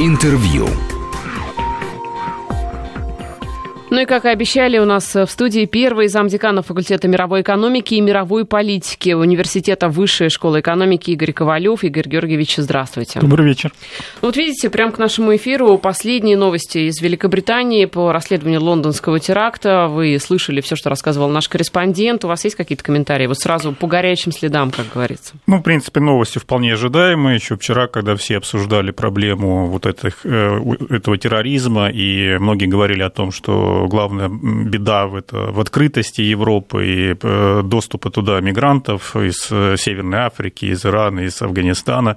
Интервью. Ну и, как и обещали, у нас в студии первый замдекана факультета мировой экономики и мировой политики Университета Высшей школы экономики Игорь Ковалев. Игорь Георгиевич, здравствуйте. Добрый вечер. Ну, вот видите, прямо к нашему эфиру последние новости из Великобритании по расследованию лондонского теракта. Вы слышали все, что рассказывал наш корреспондент. У вас есть какие-то комментарии? Вот сразу по горячим следам, как говорится. Ну, в принципе, новости вполне ожидаемые. Еще вчера, когда все обсуждали проблему вот этих, э, этого терроризма, и многие говорили о том, что главная беда в, это, в открытости Европы и э, доступа туда мигрантов из э, Северной Африки, из Ирана, из Афганистана.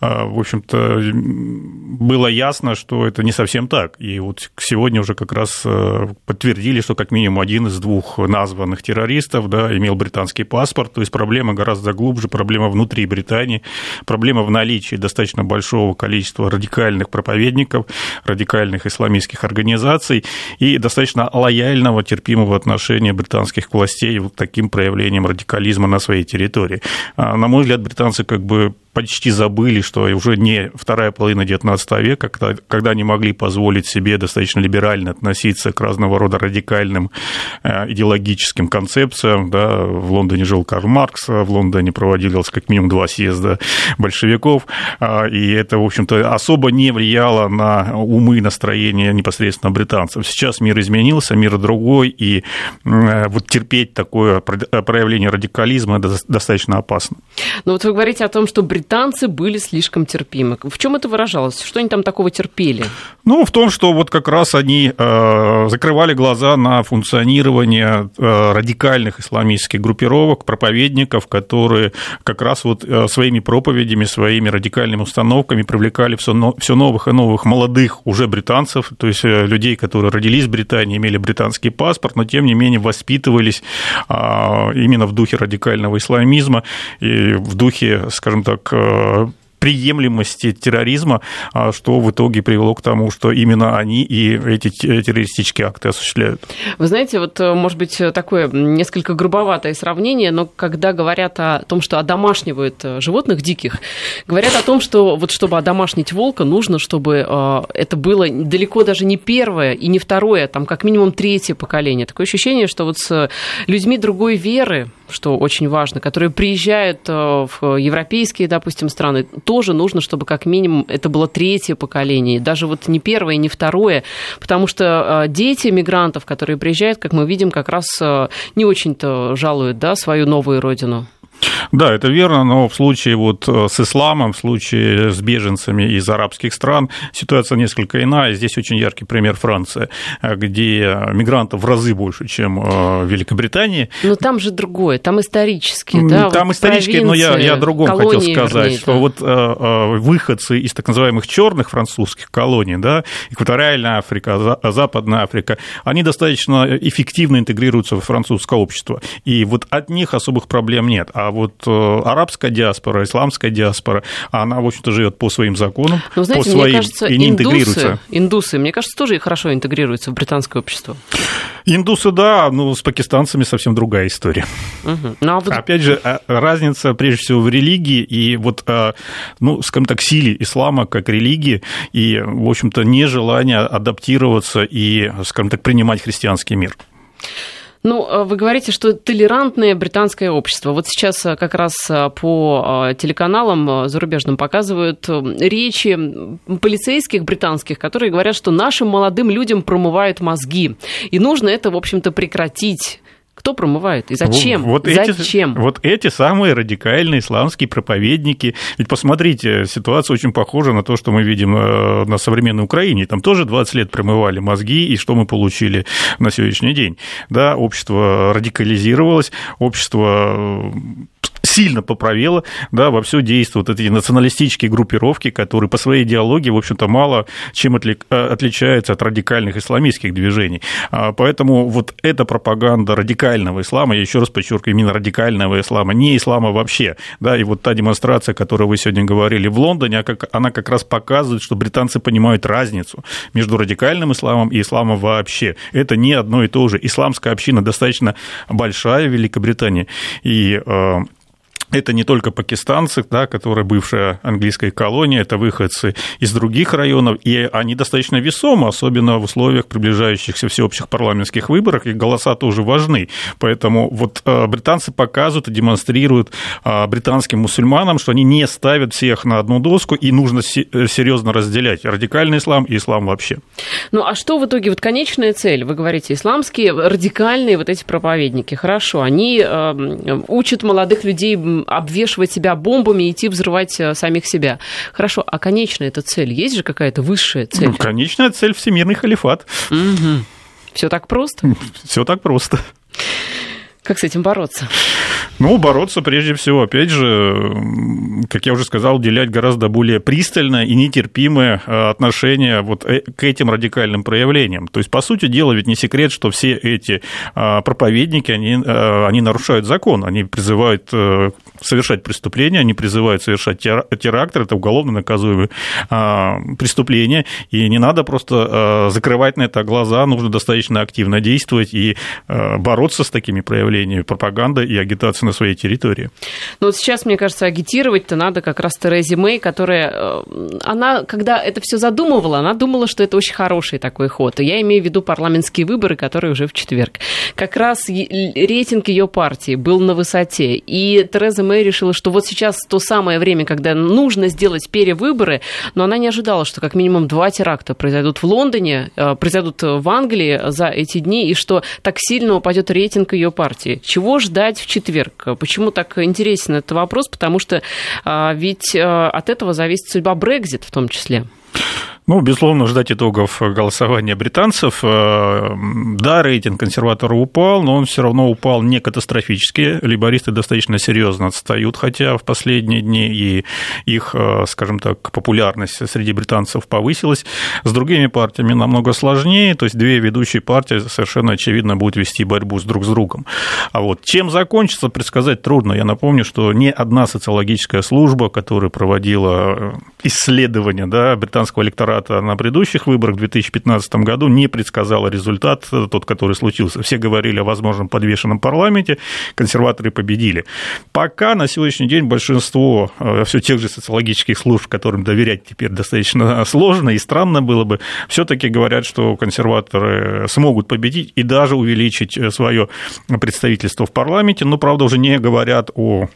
А, в общем-то, было ясно, что это не совсем так. И вот сегодня уже как раз э, подтвердили, что как минимум один из двух названных террористов да, имел британский паспорт. То есть проблема гораздо глубже, проблема внутри Британии, проблема в наличии достаточно большого количества радикальных проповедников, радикальных исламистских организаций и достаточно достаточно лояльного, терпимого отношения британских властей вот таким проявлением радикализма на своей территории. А, на мой взгляд, британцы как бы почти забыли, что уже не вторая половина XIX века, когда, когда они могли позволить себе достаточно либерально относиться к разного рода радикальным э, идеологическим концепциям. Да. В Лондоне жил Карл Маркс, в Лондоне проводилось как минимум два съезда большевиков, а, и это, в общем-то, особо не влияло на умы и настроение непосредственно британцев. Сейчас мир изменился, мир другой, и э, вот терпеть такое проявление радикализма достаточно опасно. Ну вот вы говорите о том, что британцы британцы были слишком терпимы. В чем это выражалось? Что они там такого терпели? Ну, в том, что вот как раз они э, закрывали глаза на функционирование э, радикальных исламистских группировок, проповедников, которые как раз вот э, своими проповедями, своими радикальными установками привлекали все, все новых и новых молодых уже британцев, то есть людей, которые родились в Британии, имели британский паспорт, но тем не менее воспитывались а, именно в духе радикального исламизма и в духе, скажем так, э, приемлемости терроризма, а, что в итоге привело к тому, что именно они и эти террористические акты осуществляют. Вы знаете, вот, э, может быть, такое несколько грубоватое сравнение, но когда говорят о том, что одомашнивают э, животных диких, говорят о том, что вот чтобы одомашнить волка, нужно, чтобы э, это было далеко даже не первое и не второе, а там как минимум третье поколение. Такое ощущение, что вот с людьми другой веры, что очень важно, которые приезжают в европейские, допустим, страны, тоже нужно, чтобы как минимум это было третье поколение, даже вот не первое, не второе, потому что а, дети мигрантов, которые приезжают, как мы видим, как раз а, не очень-то жалуют да, свою новую родину. Да, это верно, но в случае вот э, с исламом, в случае с беженцами из арабских стран ситуация несколько иная. Здесь очень яркий пример Франции, э, где мигрантов в разы больше, чем э, в Великобритании. Но там же другое, там исторически, да? Там вот исторически, но я, я о другом хотел сказать, вернее, что да. вот выходцы из так называемых черных французских колоний, да, экваториальная Африка, Западная Африка, они достаточно эффективно интегрируются в французское общество, и вот от них особых проблем нет. А вот э, арабская диаспора, исламская диаспора, она, в общем-то, живет по своим законам, Но, знаете, по своим, кажется, и не индусы, интегрируется. Индусы, мне кажется, тоже хорошо интегрируются в британское общество. Индусы, да, но с пакистанцами совсем другая история. Угу. Ну, а вот... Опять же, а, разница, прежде всего, в религии и вот, а, ну, скажем так, силе ислама как религии и, в общем-то, нежелание адаптироваться и, скажем так, принимать христианский мир. Ну, э, вы говорите, что толерантное британское общество. Вот сейчас э, как раз э, по телеканалам зарубежным показывают речи полицейских британских, которые говорят, что нашим молодым людям промывают мозги. И нужно это, в общем-то, прекратить. Кто промывает и зачем? Вот зачем? Эти, вот эти самые радикальные исламские проповедники. Ведь посмотрите, ситуация очень похожа на то, что мы видим э, на современной Украине. Там тоже 20 лет промывали мозги, и что мы получили на сегодняшний день? Да, общество радикализировалось, общество сильно поправила, да, во все действуют эти националистические группировки, которые по своей идеологии, в общем-то, мало чем э, отличаются от радикальных исламистских движений. А, поэтому вот эта пропаганда радикального ислама, я еще раз подчеркиваю, именно радикального ислама, не ислама вообще, да, и вот та демонстрация, о которой вы сегодня говорили в Лондоне, она как раз показывает, что британцы понимают разницу между радикальным исламом и исламом вообще. Это не одно и то же. Исламская община достаточно большая в Великобритании, и э, это не только пакистанцы, да, которые бывшая английская колония, это выходцы из других районов, и они достаточно весомы, особенно в условиях приближающихся всеобщих парламентских выборов, и голоса тоже важны. Поэтому вот э, британцы показывают и демонстрируют э, британским мусульманам, что они не ставят всех на одну доску, и нужно э, серьезно разделять радикальный ислам и ислам вообще. Ну а что в итоге, вот конечная цель, вы говорите, исламские, радикальные вот эти проповедники, хорошо, они э, учат молодых людей обвешивать себя бомбами и идти взрывать э, самих себя. Хорошо, а конечная эта цель? Есть же какая-то высшая цель? Ну, конечная цель – всемирный халифат. Угу. Все так просто? Все так просто. Как с этим бороться? Ну, бороться прежде всего, опять же, как я уже сказал, уделять гораздо более пристальное и нетерпимое э, отношение вот э, к этим радикальным проявлениям. То есть, по сути дела, ведь не секрет, что все эти э, проповедники, они, они нарушают закон, они призывают совершать преступления, они призывают совершать теракты, это уголовно наказуемые преступления, и не надо просто закрывать на это глаза, нужно достаточно активно действовать и бороться с такими проявлениями пропаганды и агитации на своей территории. Ну вот сейчас, мне кажется, агитировать-то надо как раз Терезе Мэй, которая, э, она, когда это все задумывала, она думала, что это очень хороший такой ход. И я имею в виду парламентские выборы, которые уже в четверг. Как раз рейтинг ее партии был на высоте. И Тереза Мэй решила, что вот сейчас то самое время, когда нужно сделать перевыборы, но она не ожидала, что как минимум два теракта произойдут в Лондоне, э, произойдут в Англии за эти дни, и что так сильно упадет рейтинг ее партии. Чего ждать в четверг? Почему так интересен этот вопрос? Потому что а, ведь а, от этого зависит судьба Брекзит в том числе. Ну, безусловно, ждать итогов голосования британцев. Э, да, рейтинг консерваторов упал, но он все равно упал не катастрофически. Либористы достаточно серьезно отстают, хотя в последние дни и их, э, скажем так, популярность среди британцев повысилась. С другими партиями намного сложнее, то есть две ведущие партии совершенно очевидно будут вести борьбу с друг с другом. А вот чем закончится, предсказать трудно. Я напомню, что ни одна социологическая служба, которая проводила э, исследования да, британского электората, аппарата на предыдущих выборах в 2015 году не предсказала результат, э, тот, который случился. Все говорили о возможном подвешенном парламенте, консерваторы победили. Пока на сегодняшний день большинство э, все тех же социологических служб, которым доверять теперь достаточно сложно и странно было бы, все-таки говорят, что консерваторы смогут победить и даже увеличить э, свое представительство в парламенте, но, правда, уже не говорят о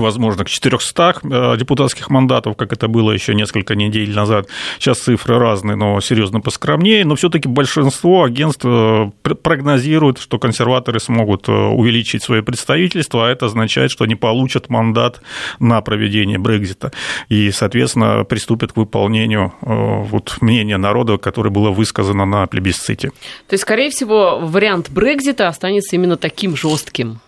возможно, к 400 э, депутатских мандатов, как это было еще несколько недель назад. Сейчас цифры разные, но серьезно поскромнее. Но все-таки большинство агентств э, прогнозируют, что консерваторы смогут э, увеличить свое представительство, а это означает, что они получат мандат на проведение Брекзита и, соответственно, приступят к выполнению вот, мнения народа, которое было высказано на плебисците. То есть, скорее всего, вариант Брекзита останется именно таким жестким.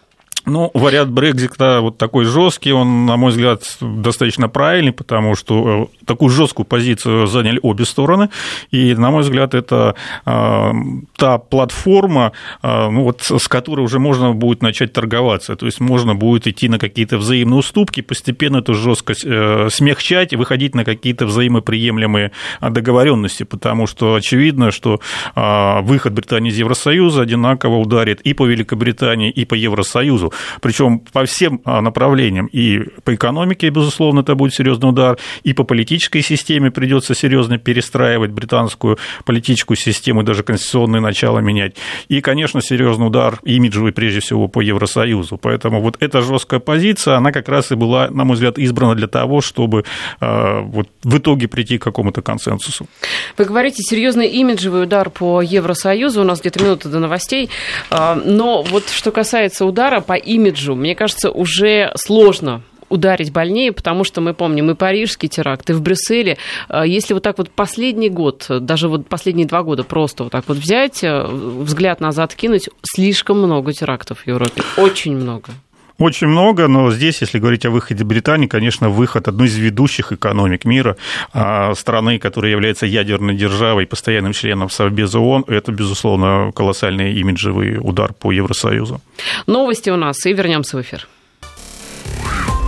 Ну, вариант Брекзита вот такой жесткий, он, на мой взгляд, достаточно правильный, потому что э, такую жесткую позицию заняли обе стороны, и, на мой взгляд, это э, та платформа, э, ну, вот, с которой уже можно будет начать торговаться, то есть можно будет идти на какие-то взаимные уступки, постепенно эту жесткость смягчать и выходить на какие-то взаимоприемлемые договоренности, потому что очевидно, что выход Британии из Евросоюза одинаково ударит и по Великобритании, и по Евросоюзу причем по всем а, направлениям. И по экономике, безусловно, это будет серьезный удар, и по политической системе придется серьезно перестраивать британскую политическую систему, даже конституционные начала менять. И, конечно, серьезный удар имиджевый, прежде всего, по Евросоюзу. Поэтому вот эта жесткая позиция, она как раз и была, на мой взгляд, избрана для того, чтобы а, вот в итоге прийти к какому-то консенсусу. Вы говорите, серьезный имиджевый удар по Евросоюзу, у нас где-то минута до новостей, а, но вот что касается удара по имиджу, мне кажется, уже сложно ударить больнее, потому что мы помним и парижский теракт, и в Брюсселе. А, если вот так вот последний год, даже вот последние два года просто вот так вот взять, э, взгляд назад кинуть, слишком много терактов в Европе. Очень много. Очень много, но здесь, если говорить о выходе Британии, конечно, выход одной из ведущих экономик мира, а, страны, которая является ядерной державой, постоянным членом Совбеза ООН, это, безусловно, колоссальный имиджевый удар по Евросоюзу. Новости у нас, и вернемся в эфир.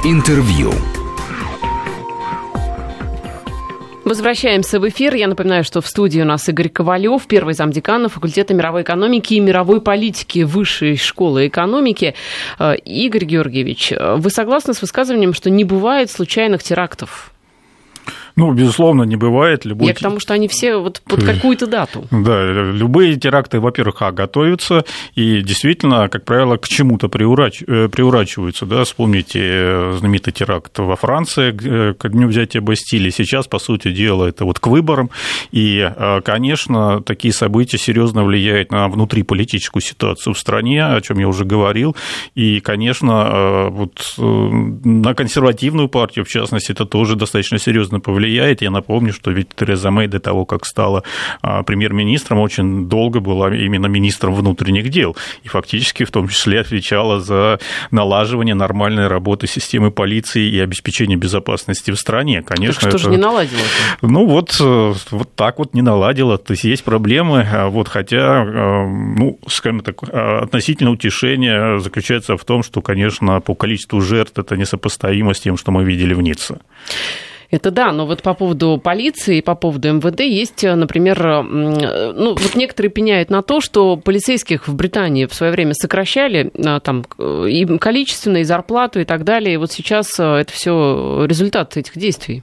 Интервью. Возвращаемся в эфир. Я напоминаю, что в студии у нас Игорь Ковалев, первый замдекана факультета мировой экономики и мировой политики Высшей школы экономики. Э, Игорь Георгиевич, вы согласны с высказыванием, что не бывает случайных терактов? Ну, безусловно, не бывает. Любой... Я к тому, что они все вот под какую-то дату. Да, любые теракты, во-первых, а, готовятся, и действительно, как правило, к чему-то приурач... Э, приурачиваются. Да? Вспомните э, знаменитый теракт во Франции э, к дню взятия Бастилии. Сейчас, по сути дела, это вот к выборам. И, конечно, такие события серьезно влияют на внутриполитическую ситуацию в стране, о чем я уже говорил. И, конечно, вот на консервативную партию, в частности, это тоже достаточно серьезно повлияет влияет. Я напомню, что ведь Тереза Мэй до того, как стала а, премьер-министром, очень долго была именно министром внутренних дел. И фактически в том числе отвечала за налаживание нормальной работы системы полиции и обеспечение безопасности в стране. Конечно, так что это... же не наладила? Ну вот, э, вот так вот не наладила. То есть есть проблемы, а вот, хотя, э, ну, скажем так, э, относительно утешения заключается в том, что, конечно, по количеству жертв это несопоставимо с тем, что мы видели в Ницце. Это да, но вот по поводу полиции по поводу МВД есть, например, ну, вот некоторые пеняют на то, что полицейских в Британии в свое время сокращали а, там и количественно, и зарплату, и так далее. И вот сейчас это все результат этих действий.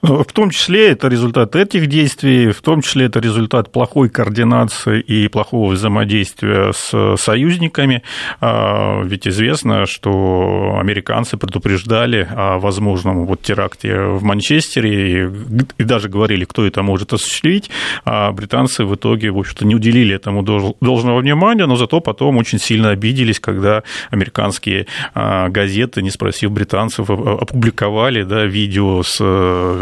В том числе это результат этих действий, в том числе это результат плохой координации и плохого взаимодействия с союзниками. А, ведь известно, что американцы предупреждали о возможном вот теракте в Манчестере и даже говорили, кто это может осуществить, а британцы в итоге, в общем-то, не уделили этому должного внимания, но зато потом очень сильно обиделись, когда американские а, газеты, не спросив британцев, опубликовали да, видео с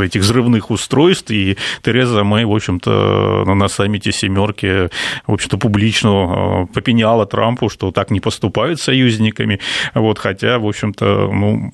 этих взрывных устройств, и Тереза Мэй, в общем-то, на саммите «семерки», в общем-то, публично э, попеняла Трампу, что так не поступают союзниками, вот, хотя, в общем-то, ну,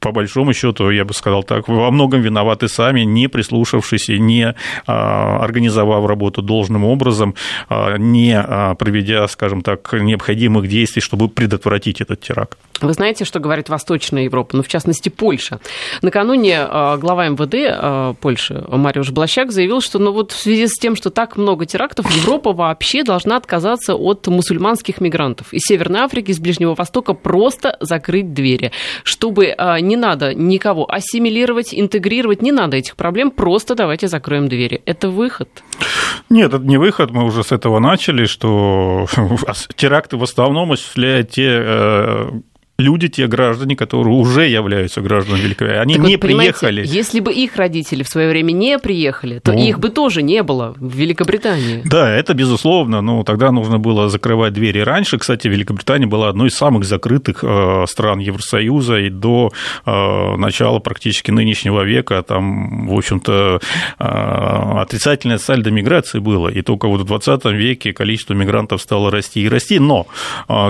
по большому счету, я бы сказал так, во многом виноваты сами, не прислушавшись и не а, организовав работу должным образом, а, не а, проведя, скажем так, необходимых действий, чтобы предотвратить этот теракт. Вы знаете, что говорит Восточная Европа, ну, в частности, Польша. Накануне глава МВД Польши Мариуш Блащак заявил, что ну, вот в связи с тем, что так много терактов, Европа вообще должна отказаться от мусульманских мигрантов. Из Северной Африки, из Ближнего Востока просто закрыть двери, чтобы не надо никого ассимилировать, интегрировать, не надо этих проблем, просто давайте закроем двери. Это выход? Нет, это не выход, мы уже с этого начали, что теракты в основном осуществляют те э, люди, те граждане, которые уже являются гражданами Великобритании, они так не вот, приехали. Если бы их родители в свое время не приехали, то ну, их бы тоже не было в Великобритании. Да, это безусловно, но тогда нужно было закрывать двери раньше. Кстати, Великобритания была одной из самых закрытых э, стран Евросоюза и до э, начала практически нынешнего века там, в общем-то, э, отрицательное сальдо миграции было, и только вот в 20 веке количество мигрантов стало расти и расти. Но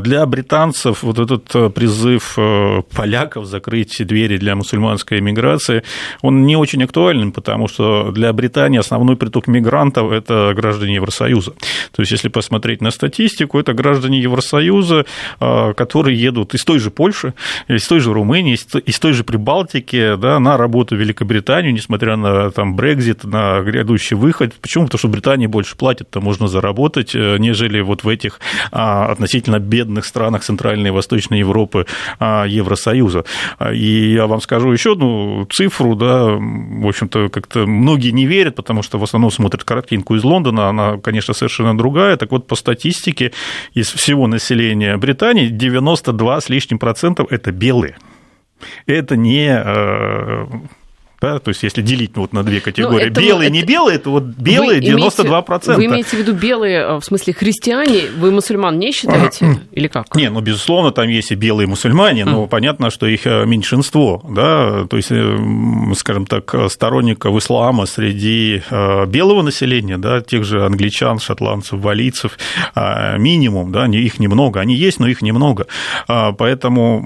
для британцев вот этот призыв призыв э, поляков закрыть двери для мусульманской миграции, он не очень актуален, потому что для Британии основной приток мигрантов – это граждане Евросоюза. То есть, если посмотреть на статистику, это граждане Евросоюза, э, которые едут из той же Польши, из той же Румынии, из той же Прибалтики да, на работу в Великобританию, несмотря на там, Брекзит, на грядущий выход. Почему? Потому что Британия больше платит, то можно заработать, э, нежели вот в этих а, относительно бедных странах Центральной и Восточной Европы Евросоюза. И я вам скажу еще одну цифру, да, в общем-то, как-то многие не верят, потому что в основном смотрят картинку из Лондона, она, конечно, совершенно другая. Так вот, по статистике из всего населения Британии 92 с лишним процентов – это белые. Это не э, да? То есть, если делить вот на две категории, ну, белые и не белые, то вот белые вы 92%. Имеете, вы имеете в виду белые, э, в смысле христиане, вы мусульман не считаете? Или как? Не, ну, безусловно, там есть и белые мусульмане, но понятно, что их э, меньшинство. Да? То есть, э, скажем так, сторонников ислама среди белого населения, да, тех же англичан, шотландцев, валийцев, минимум, да, их немного. Они есть, но их немного. Поэтому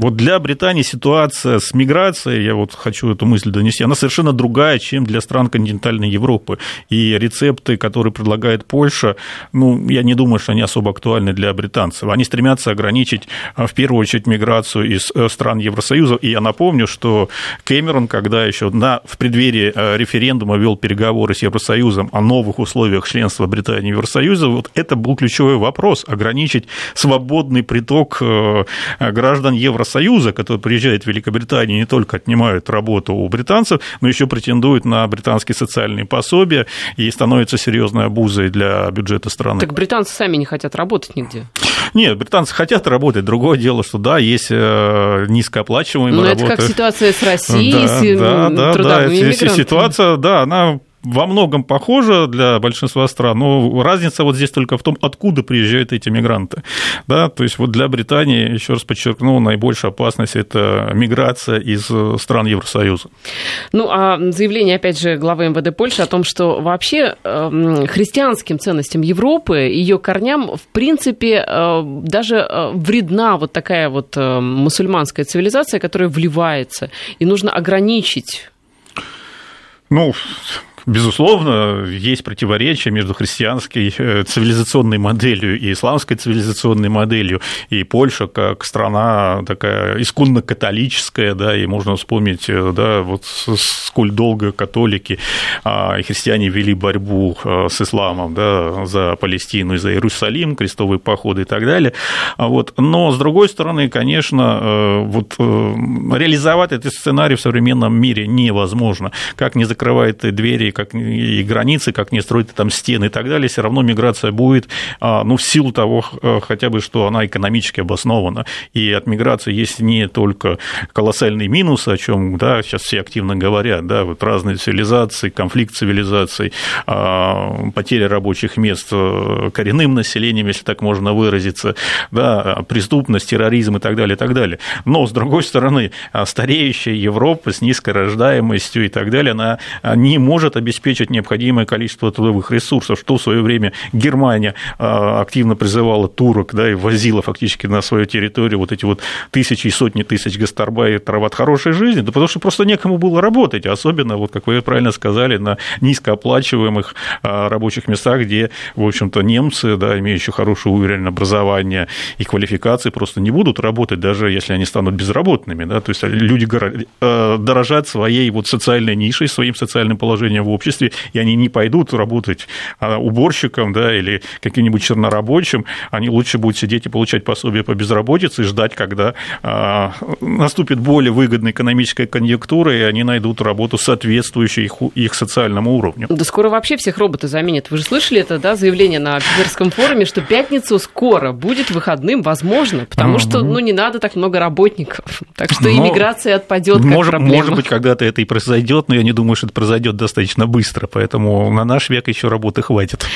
вот для Британии ситуация с миграцией, я вот хочу эту мысль донести, она совершенно другая, чем для стран континентальной Европы. И рецепты, которые предлагает Польша, ну, я не думаю, что они особо актуальны для британцев. Они стремятся ограничить, в первую очередь, миграцию из стран Евросоюза. И я напомню, что Кэмерон, когда еще на, в преддверии референдума вел переговоры с Евросоюзом о новых условиях членства Британии в Евросоюзе, вот это был ключевой вопрос – ограничить свободный приток э, граждан Евросоюза, которые приезжают в Великобританию, не только отнимают работу у британцев, но еще претендуют на британские социальные пособия и становятся серьезной обузой для бюджета страны. Так британцы сами не хотят работать нигде. Нет, британцы хотят работать. Другое дело, что да, есть э, низкооплачиваемые Но работы. это как ситуация с Россией, да, с да, да, трудовыми да, Ситуация, да, она во многом похожа для большинства стран, но разница вот здесь только в том, откуда приезжают эти мигранты. Да, то есть вот для Британии, еще раз подчеркну, наибольшая опасность – это миграция из стран Евросоюза. Ну, а заявление, опять же, главы МВД Польши о том, что вообще э, христианским ценностям Европы, ее корням, в принципе, э, даже э, вредна вот такая вот мусульманская цивилизация, которая вливается, и нужно ограничить ну, Безусловно, есть противоречия между христианской э, цивилизационной моделью и исламской цивилизационной моделью. И Польша, как страна такая исконно католическая, да, и можно вспомнить, э, да, вот сколь долго католики а, и христиане вели борьбу э, с исламом, да, за Палестину и за Иерусалим, крестовые походы и так далее. А вот. Но, с другой стороны, конечно, вот реализовать этот сценарий в современном мире невозможно. Как не закрывает двери как и границы, как не строить там стены и так далее, все равно миграция будет, а, ну, в силу того э, хотя бы, что она экономически обоснована. И от миграции есть не только колоссальные минусы, о чем да, сейчас все активно говорят, да, вот разные цивилизации, конфликт цивилизаций, а, потеря рабочих мест э, коренным населением, если так можно выразиться, да, преступность, терроризм и так далее, и так далее. Но, с другой стороны, стареющая Европа с низкой рождаемостью и так далее, она не может обеспечить необходимое количество трудовых ресурсов, что в свое время Германия а, активно призывала турок, да, и возила фактически на свою территорию вот эти вот тысячи и сотни тысяч гастарбайтеров от хорошей жизни, да потому что просто некому было работать, особенно, вот как вы правильно сказали, на низкооплачиваемых а, рабочих местах, где, в общем-то, немцы, да, имеющие хороший уровень образования и квалификации, просто не будут работать, даже если они станут безработными, да, то есть люди а, дорожат своей вот социальной нишей, своим социальным положением в обществе, и они не пойдут работать а, уборщиком да, или каким-нибудь чернорабочим, они лучше будут сидеть и получать пособие по безработице и ждать, когда а, наступит более выгодная экономическая конъюнктура, и они найдут работу, соответствующую их, их социальному уровню. Да скоро вообще всех роботы заменят. Вы же слышали это да, заявление на Питерском форуме, что пятницу скоро будет выходным, возможно, потому что ну, не надо так много работников. Так что но иммиграция отпадет может, проблема. Может быть, когда-то это и произойдет, но я не думаю, что это произойдет достаточно быстро, поэтому на наш век еще работы хватит.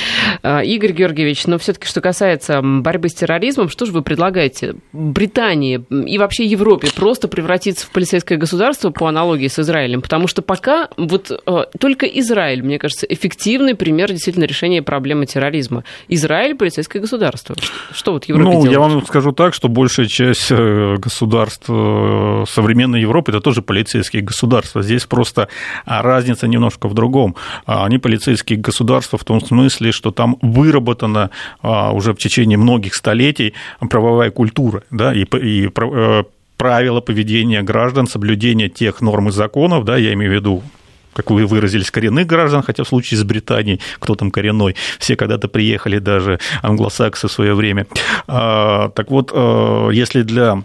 А, Игорь Георгиевич, но все-таки, что касается борьбы с терроризмом, что же вы предлагаете? Британии и вообще Европе просто превратиться в полицейское государство по аналогии с Израилем? Потому что пока вот а, только Израиль, мне кажется, эффективный пример действительно решения проблемы терроризма. Израиль – полицейское государство. Что вот Европе ну, делать? я вам скажу так, что большая часть э, государств э, современной Европы – это тоже полицейские государства. Здесь просто разница немножко в другом. А, они полицейские государства в том смысле, что там выработана а, уже в течение многих столетий правовая культура, да, и, и э, правила поведения граждан, соблюдение тех норм и законов, да, я имею в виду как вы выразились, коренных граждан, хотя в случае с Британией, кто там коренной, все когда-то приехали, даже англосаксы в свое время. А, так вот, если для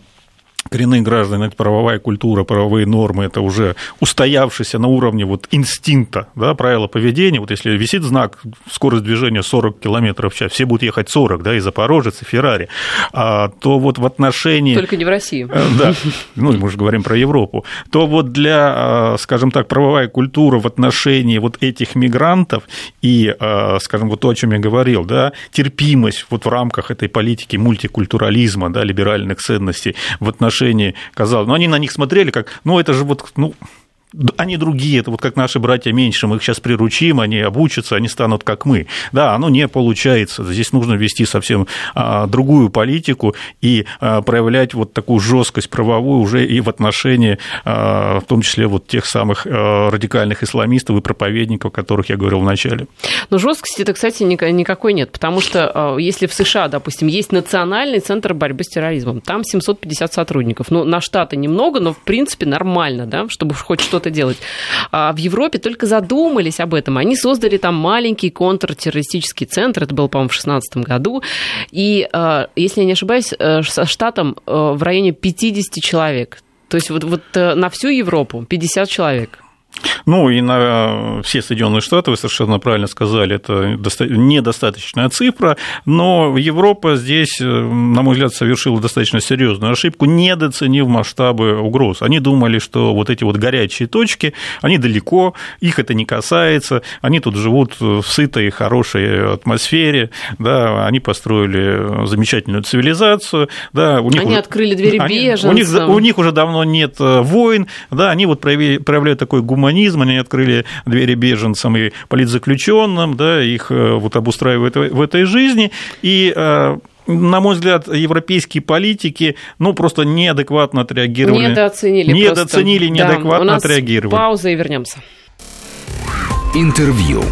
коренных граждан, это правовая культура, правовые нормы, это уже устоявшийся на уровне вот инстинкта, да, правила поведения. Вот если висит знак скорость движения 40 км в час, все будут ехать 40, да, и Запорожец, и Феррари, а, то вот в отношении... Только не в России. Э, да, ну, мы же говорим про Европу. То вот для, а, скажем так, правовая культура в отношении вот этих мигрантов и, а, скажем, вот то, о чем я говорил, да, терпимость вот в рамках этой политики мультикультурализма, да, либеральных ценностей в отношении отношении казалось. Но они на них смотрели как, ну, это же вот, ну, они другие, это вот как наши братья меньше, мы их сейчас приручим, они обучатся, они станут как мы. Да, оно не получается. Здесь нужно вести совсем а, другую политику и а, проявлять вот такую жесткость правовую уже и в отношении, а, в том числе вот тех самых радикальных исламистов и проповедников, о которых я говорил в начале. Но жесткости это, кстати, никакой нет, потому что если в США, допустим, есть национальный центр борьбы с терроризмом, там 750 сотрудников, ну, на штаты немного, но в принципе нормально, да, чтобы хоть что-то что-то делать. А в Европе только задумались об этом. Они создали там маленький контртеррористический центр, это было, по-моему, в 2016 году. И, а, если я не ошибаюсь, э, со штатом э, в районе 50 человек. То есть вот, вот э, на всю Европу 50 человек. Ну, и на все Соединенные Штаты, вы совершенно правильно сказали, это недостаточная цифра, но Европа здесь, э, на мой взгляд, совершила достаточно серьезную ошибку, недооценив масштабы угроз. Они думали, что вот эти вот горячие точки, они далеко, их это не касается, они тут живут в сытой, хорошей атмосфере, да, они построили замечательную цивилизацию, да, у них они уже, открыли двери беженцам. У них, у них уже давно нет э, войн, да, они вот проявляют такой гуманизм, гуманизм, они открыли двери беженцам и политзаключенным, да, их э, вот обустраивают в этой жизни, и э, на мой взгляд, европейские политики, ну, просто неадекватно отреагировали. Недооценили. Недооценили, просто. неадекватно да, у нас отреагировали. Пауза и вернемся. Интервью.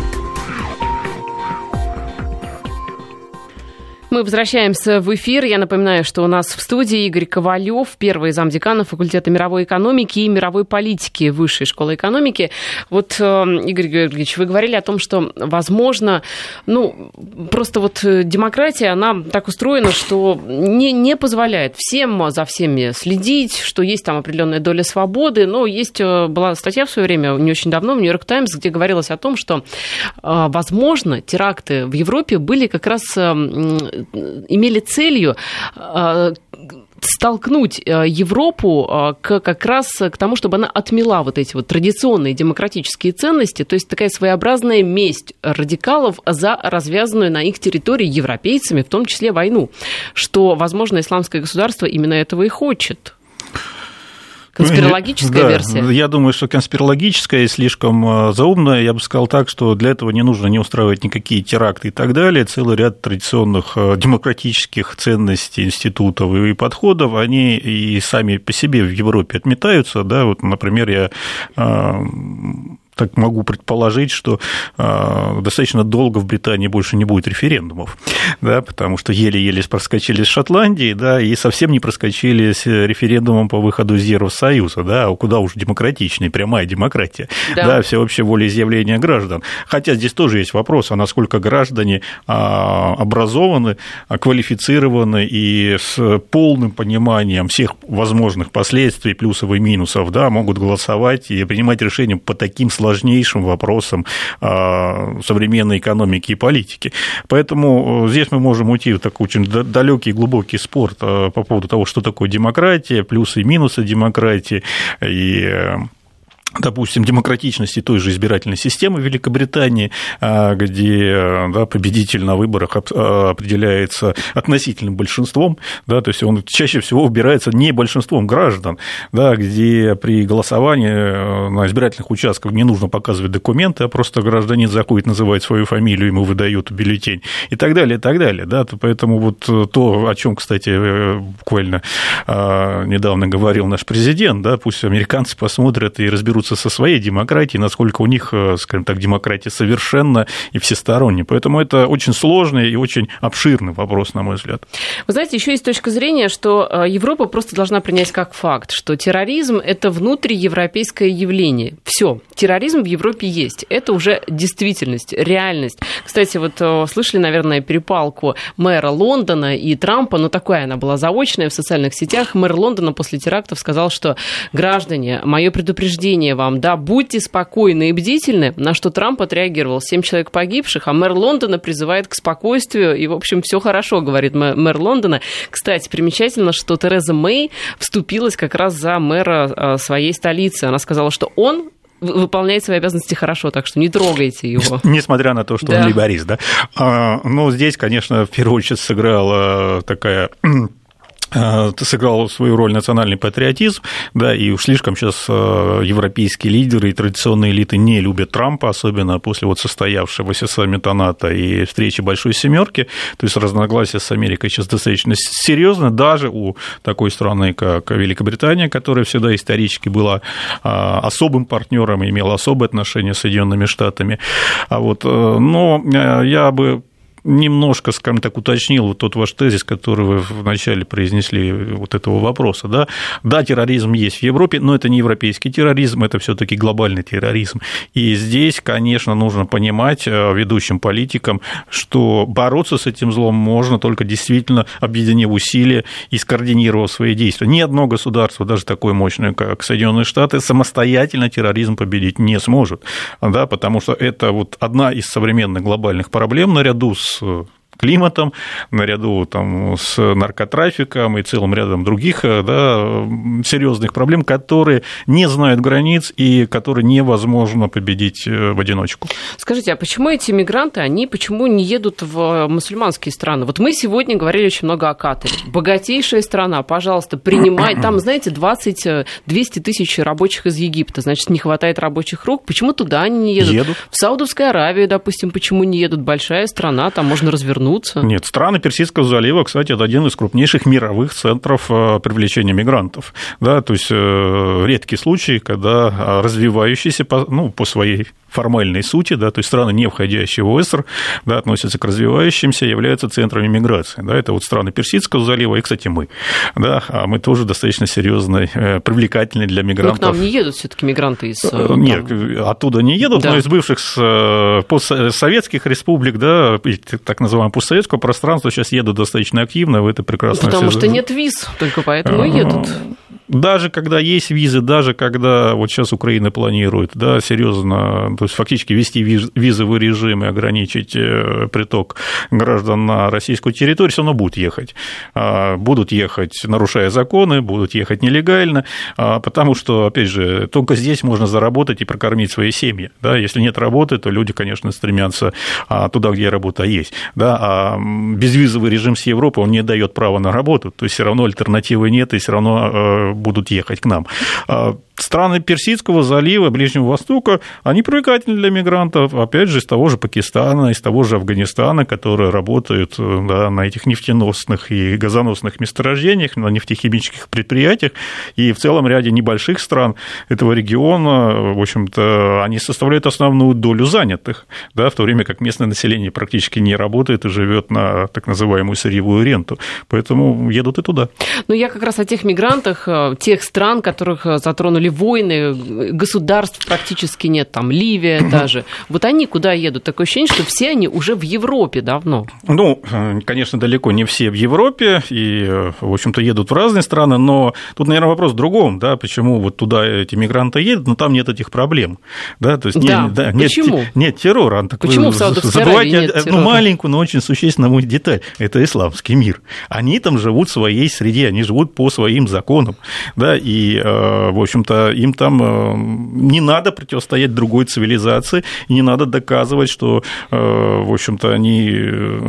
Мы возвращаемся в эфир. Я напоминаю, что у нас в студии Игорь Ковалев, первый замдекана факультета мировой экономики и мировой политики Высшей школы экономики. Вот, э, Игорь Георгиевич, вы говорили о том, что, возможно, ну, просто вот демократия, она так устроена, что не, не позволяет всем за всеми следить, что есть там определенная доля свободы, но есть, э, была статья в свое время, не очень давно, в Нью-Йорк Таймс, где говорилось о том, что, э, возможно, теракты в Европе были как раз имели целью а, столкнуть а, Европу а, к, как раз к тому, чтобы она отмела вот эти вот традиционные демократические ценности, то есть такая своеобразная месть радикалов за развязанную на их территории европейцами, в том числе войну, что, возможно, исламское государство именно этого и хочет. Конспирологическая да, версия? Я думаю, что конспирологическая и слишком э, заумная. Я бы сказал так, что для этого не нужно не устраивать никакие теракты и так далее. Целый ряд традиционных э, демократических ценностей, институтов и подходов, они и сами по себе в Европе отметаются. Да? Вот, например, я э, так могу предположить, что а, достаточно долго в Британии больше не будет референдумов, да, потому что еле-еле проскочили с Шотландии, да, и совсем не проскочили с референдумом по выходу из Евросоюза, да, а куда уж демократичнее, прямая демократия, да, да всеобщее волеизъявление граждан. Хотя здесь тоже есть вопрос, а насколько граждане а, образованы, квалифицированы и с полным пониманием всех возможных последствий, плюсов и минусов, да, могут голосовать и принимать решения по таким сложным сложнейшим вопросам а, современной экономики и политики. Поэтому э, здесь мы можем уйти в такой очень далекий глубокий спорт а, по поводу того, что такое демократия, плюсы и минусы демократии, и э, допустим, демократичности той же избирательной системы Великобритании, а, где да, победитель на выборах а, определяется относительным большинством, да, то есть он чаще всего выбирается не большинством граждан, да, где при голосовании э, на избирательных участках не нужно показывать документы, а просто гражданин заходит, называет свою фамилию, ему выдают бюллетень и так далее, и так далее. Да, поэтому вот то, о чем, кстати, э, буквально а, недавно говорил наш президент, да, пусть американцы посмотрят и разберутся разберутся со своей демократией, насколько у них, э, скажем так, демократия совершенна и всесторонняя. Поэтому это очень сложный и очень обширный вопрос, на мой взгляд. Вы знаете, еще есть точка зрения, что э, Европа просто должна принять как факт, что терроризм – это внутриевропейское явление. Все, терроризм в Европе есть. Это уже действительность, реальность. Кстати, вот э, слышали, наверное, перепалку мэра Лондона и Трампа, но такая она была заочная в социальных сетях. Мэр Лондона после терактов сказал, что граждане, мое предупреждение послание вам, да, будьте спокойны и бдительны, на что Трамп отреагировал. Семь человек погибших, а мэр Лондона призывает к спокойствию, и, в общем, все хорошо, говорит мэр Лондона. Кстати, примечательно, что Тереза Мэй вступилась как раз за мэра а, своей столицы. Она сказала, что он выполняет свои обязанности хорошо, так что не трогайте его. Несмотря на то, что да. он либорист, да. А, ну, здесь, конечно, в первую очередь сыграла такая сыграл свою роль национальный патриотизм, да, и уж слишком сейчас э, европейские лидеры и традиционные элиты не любят Трампа, особенно после вот состоявшегося саммита НАТО и встречи Большой Семерки, то есть разногласия с Америкой сейчас достаточно серьезно, даже у такой страны, как Великобритания, которая всегда исторически была э, особым партнером и имела особые отношения с Соединенными Штатами. А вот, но я бы немножко, скажем так, уточнил вот тот ваш тезис, который вы вначале произнесли вот этого вопроса. Да, да терроризм есть в Европе, но это не европейский терроризм, это все таки глобальный терроризм. И здесь, конечно, нужно понимать э, ведущим политикам, что бороться с этим злом можно только действительно объединив усилия и скоординировав свои действия. Ни одно государство, даже такое мощное, как Соединенные Штаты, самостоятельно терроризм победить не сможет, да, потому что это вот одна из современных глобальных проблем наряду с с климатом, наряду там, с наркотрафиком и целым рядом других э, да, серьезных проблем, которые не знают границ и которые невозможно победить э, в одиночку. Скажите, а почему эти мигранты, они почему не едут в мусульманские страны? Вот мы сегодня говорили очень много о Катаре. Богатейшая страна, пожалуйста, принимай. Там, знаете, 20, 200 э, тысяч рабочих из Египта, значит, не хватает рабочих рук. Почему туда они не едут? Едут. В Саудовскую Аравию, допустим, почему не едут? Большая страна, там можно развернуть вернуться? Нет, страны Персидского залива, кстати, это один из крупнейших мировых центров э, привлечения мигрантов. Да, то есть э, редкий случай, когда развивающиеся ну, по своей формальной сути, да, то есть страны, не входящие в ОСР, да, относятся к развивающимся, являются центрами миграции. Да, это вот страны Персидского залива и, кстати, мы. Да, а мы тоже достаточно серьезные, э, привлекательные для мигрантов. Но к нам не едут все таки мигранты из... Э, нет, оттуда не едут, да. но из бывших э, постсоветских республик, да, так называемого постсоветского пространства сейчас едут достаточно активно, вы это прекрасно Потому что нет виз, только поэтому и едут даже когда есть визы, даже когда вот сейчас Украина планирует, да, серьезно, то есть фактически ввести визовый режим и ограничить э, приток граждан на российскую территорию, все равно будут ехать. А, будут ехать, нарушая законы, будут ехать нелегально, а, потому что, опять же, только здесь можно заработать и прокормить свои семьи. Да? Если нет работы, то люди, конечно, стремятся а, туда, где работа есть. Да? А безвизовый режим с Европы, он не дает права на работу, то есть все равно альтернативы нет, и все равно э, будут ехать к нам. Страны Персидского залива, Ближнего Востока, они привлекательны для мигрантов, опять же, из того же Пакистана, из того же Афганистана, которые работают да, на этих нефтеносных и газоносных месторождениях, на нефтехимических предприятиях, и в целом ряде небольших стран этого региона, в общем-то, они составляют основную долю занятых, да, в то время как местное население практически не работает и живет на так называемую сырьевую ренту, поэтому едут и туда. Ну, я как раз о тех мигрантах, э, тех стран, которых затронули войны, государств практически нет, там Ливия даже. Вот они куда едут? Такое ощущение, что все они уже в Европе давно. Ну, конечно, далеко не все в Европе, и, в общем-то, едут в разные страны, но тут, наверное, вопрос в другом, да, почему вот туда эти мигранты едут, но там нет этих проблем, да, то есть да. Нет, да, нет, почему? нет террора. Так почему в Саудовской Аравии нет одну террора? маленькую, но очень существенную деталь, это исламский мир. Они там живут в своей среде, они живут по своим законам, да, и, э, в общем-то, им там э, не надо противостоять другой цивилизации, не надо доказывать, что, э, в общем-то, они э,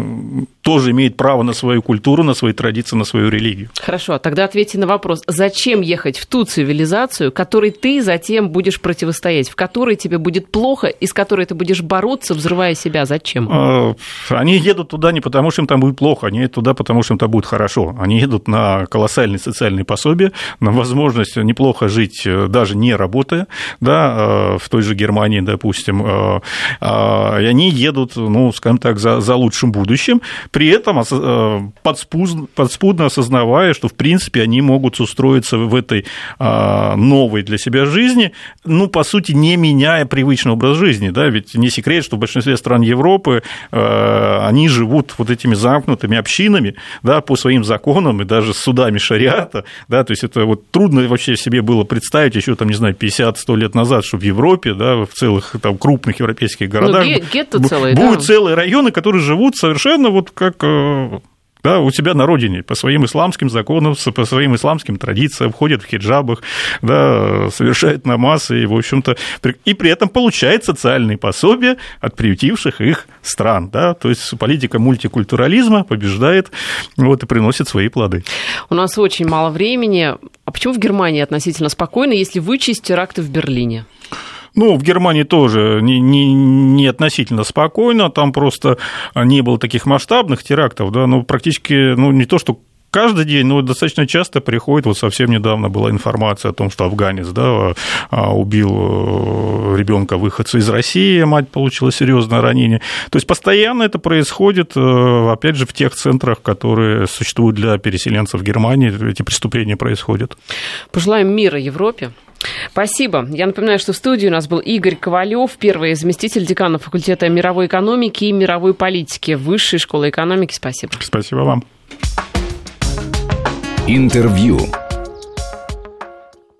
тоже имеют право на свою культуру, на свои традиции, на свою религию. Хорошо, тогда ответьте на вопрос, зачем ехать в ту цивилизацию, которой ты затем будешь противостоять, в которой тебе будет плохо, и с которой ты будешь бороться, взрывая себя, зачем? Они едут туда не потому, что им там будет плохо, они едут туда, потому что им там будет хорошо. Они едут на колоссальные социальные пособия, на возможность неплохо жить даже не работая, да, э, в той же Германии, допустим, э, э, и они едут, ну, скажем так, за, за лучшим будущим, при этом подспудно, подспудно осознавая, что, в принципе, они могут устроиться в этой новой для себя жизни, ну, по сути, не меняя привычный образ жизни, да, ведь не секрет, что в большинстве стран Европы они живут вот этими замкнутыми общинами, да, по своим законам и даже судами шариата, да, то есть это вот трудно вообще себе было представить, представить еще, там, не знаю, 50-100 лет назад, что в Европе, да, в целых там, крупных европейских ну, городах ну, гетто целые, будут да? целые районы, которые живут совершенно вот как э, да, у себя на родине, по своим исламским законам, по своим исламским традициям, ходят в хиджабах, да, совершает намаз, и, в общем-то, и при этом получает социальные пособия от приютивших их стран, да, то есть политика мультикультурализма побеждает, вот, и приносит свои плоды. У нас очень мало времени. А почему в Германии относительно спокойно, если вычесть теракты в Берлине? Ну, в Германии тоже не, не, не относительно спокойно, там просто не было таких масштабных терактов, да, ну, практически, ну, не то, что каждый день, но достаточно часто приходит, вот совсем недавно была информация о том, что афганец да, а, убил э, ребенка выходца из России, мать получила серьезное ранение. То есть постоянно это происходит, э, опять же, в тех центрах, которые существуют для переселенцев в Германии, эти преступления происходят. Пожелаем мира Европе. Спасибо. Я напоминаю, что в студии у нас был Игорь Ковалев, первый заместитель декана факультета мировой экономики и мировой политики Высшей школы экономики. Спасибо. Спасибо вам. Интервью.